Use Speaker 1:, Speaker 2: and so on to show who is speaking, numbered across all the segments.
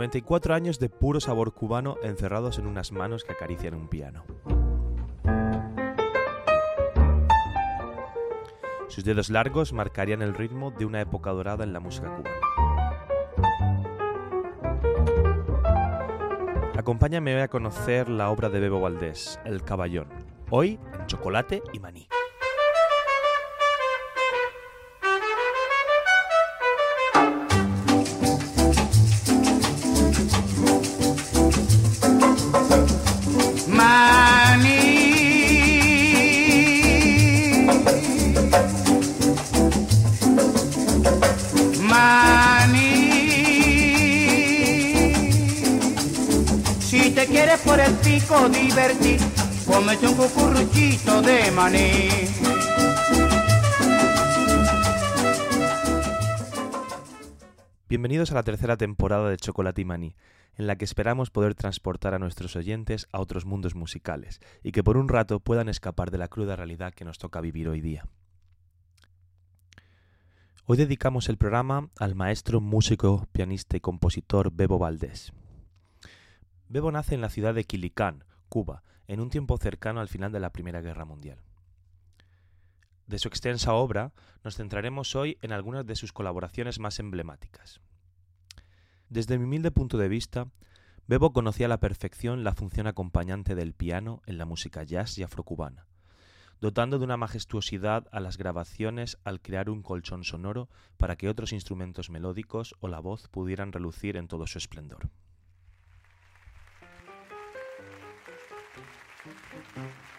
Speaker 1: 94 años de puro sabor cubano encerrados en unas manos que acarician un piano. Sus dedos largos marcarían el ritmo de una época dorada en la música cubana. Acompáñame a conocer la obra de Bebo Valdés, El Caballón, hoy en chocolate y maní.
Speaker 2: Por el pico divertir, cómete un cucurruchito de maní.
Speaker 1: Bienvenidos a la tercera temporada de Chocolate y Maní, en la que esperamos poder transportar a nuestros oyentes a otros mundos musicales y que por un rato puedan escapar de la cruda realidad que nos toca vivir hoy día. Hoy dedicamos el programa al maestro músico, pianista y compositor Bebo Valdés. Bebo nace en la ciudad de Quilicán, Cuba, en un tiempo cercano al final de la Primera Guerra Mundial. De su extensa obra nos centraremos hoy en algunas de sus colaboraciones más emblemáticas. Desde mi humilde punto de vista, Bebo conocía a la perfección la función acompañante del piano en la música jazz y afrocubana, dotando de una majestuosidad a las grabaciones al crear un colchón sonoro para que otros instrumentos melódicos o la voz pudieran relucir en todo su esplendor. Thank you.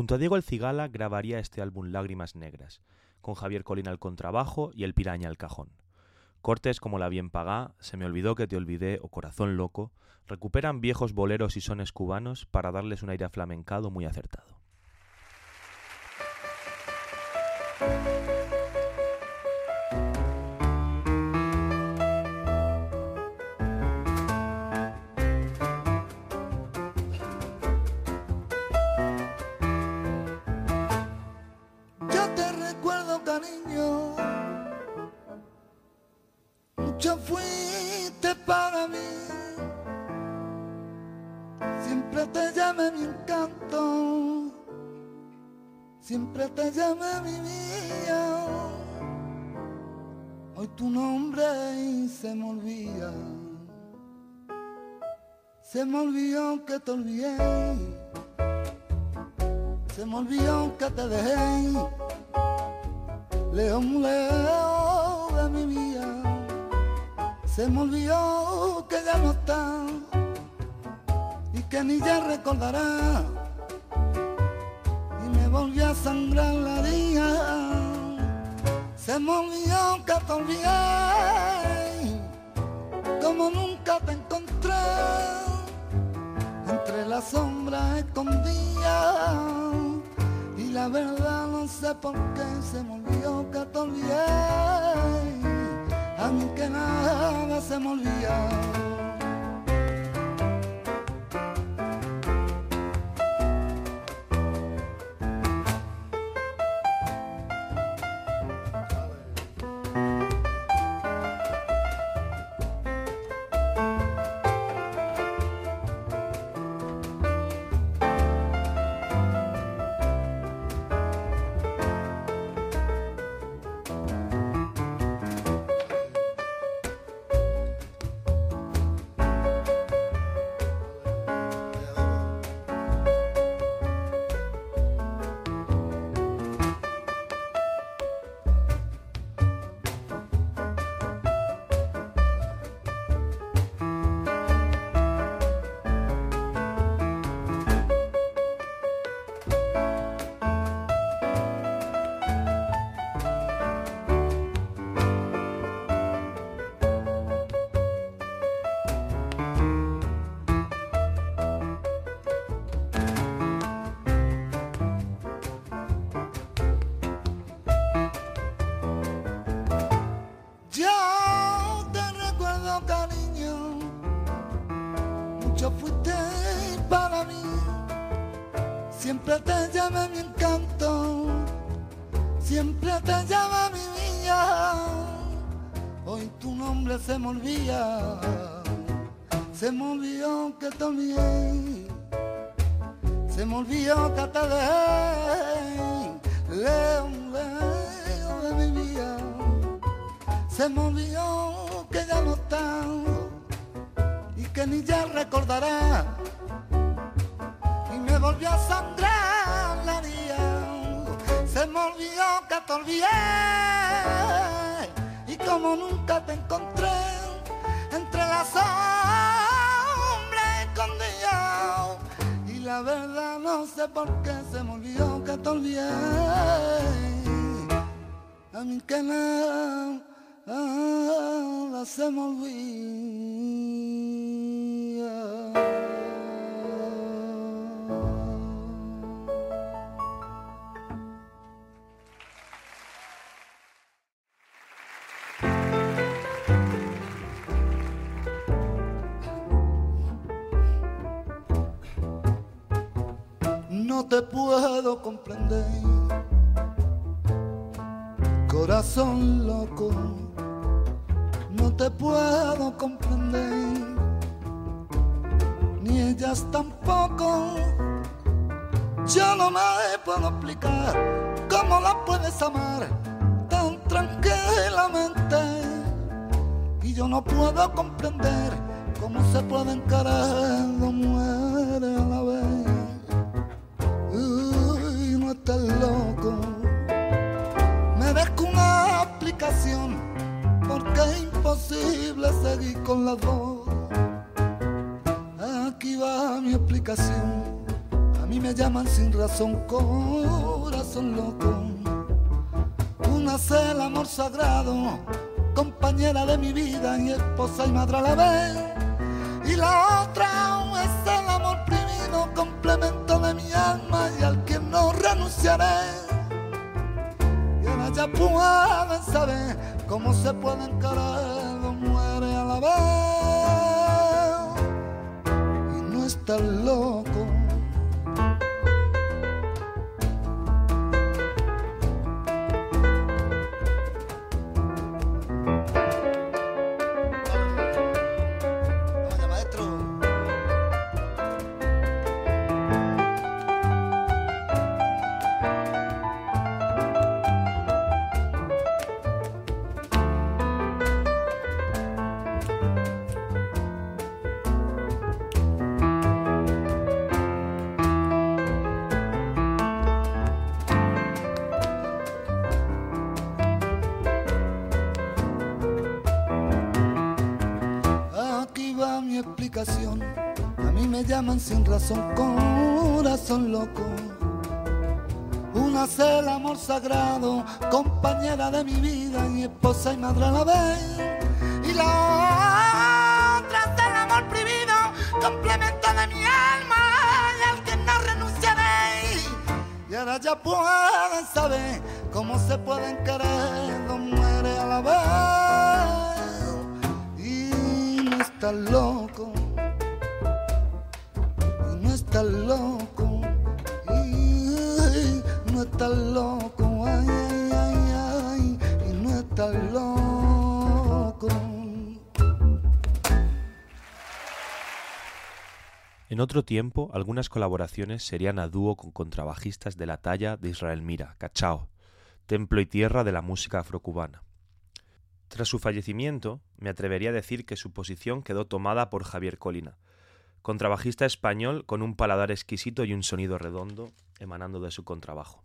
Speaker 1: Junto a Diego El Cigala grabaría este álbum Lágrimas Negras, con Javier Colina al contrabajo y El Piraña al cajón. Cortes como La Bien Pagá, Se me olvidó que te olvidé o Corazón Loco recuperan viejos boleros y sones cubanos para darles un aire aflamencado muy acertado.
Speaker 3: Siempre te llamé mi vida. Hoy tu nombre y se me olvida. Se me olvidó que te olvidé. Se me olvidó que te dejé. Lejos, lejos de mi vida. Se me olvidó que ya no está y que ni ya recordará volvió a sangrar la herida. Se me olvidó que te olvidé, como nunca te encontré, entre las sombras escondidas. Y la verdad no sé por qué se me olvidó que te olvidé, a mí que nada se me olvidó. Se me olvidó que te olvidé, se me olvidó que te dejé, lejos, lejos de mi vida, se me olvidó que ya no está y que ni ya recordará me volvió a sangrar se me olvidó que te olvidé. Y como nunca te encontré entre las sombras escondidas. Y la verdad no sé por qué se me olvidó que te olvidé. A mí que nada, se me olvida te puedo comprender. Corazón loco, no te puedo comprender. Ni ellas tampoco. Yo no me puedo explicar cómo la puedes amar tan tranquilamente. Y yo no puedo comprender cómo se puede encarar dos muere a la vez estás loco. Me con una aplicación porque es imposible seguir con la voz. Aquí va mi explicación. A mí me llaman sin razón corazón loco. Una es el amor sagrado, compañera de mi vida y esposa y madre a la vez. Y la otra es el amor privado, complemento de mi alma y al no renunciaré. Y ahora ya pueden saber cómo se puede encarar dos muere a la vez. Y no está loco. Llaman sin razón, corazón loco. Una es el amor sagrado, compañera de mi vida y esposa y madre a la vez. Y la otra es el amor prohibido, complemento de mi alma y al que no renunciaré. Y ahora ya pueden saber cómo se pueden querer dos mujeres a la vez y no está loco loco. Loco. Ay ay ay ay y no está loco.
Speaker 1: En otro tiempo, algunas colaboraciones serían a dúo con contrabajistas de la talla de Israel Mira, Cachao, templo y tierra de la música afrocubana. Tras su fallecimiento, me atrevería a decir que su posición quedó tomada por Javier Colina, contrabajista español con un paladar exquisito y un sonido redondo emanando de su contrabajo.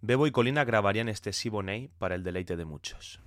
Speaker 1: Bebo y Colina grabarían este Siboney para el deleite de muchos.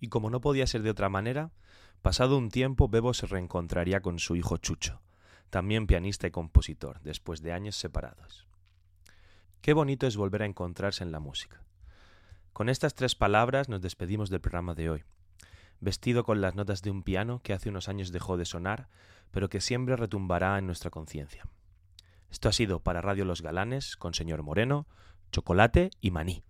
Speaker 1: Y como no podía ser de otra manera, pasado un tiempo Bebo se reencontraría con su hijo Chucho, también pianista y compositor, después de años separados. Qué bonito es volver a encontrarse en la música. Con estas tres palabras nos despedimos del programa de hoy, vestido con las notas de un piano que hace unos años dejó de sonar, pero que siempre retumbará en nuestra conciencia. Esto ha sido para Radio Los Galanes con señor Moreno, Chocolate y Maní.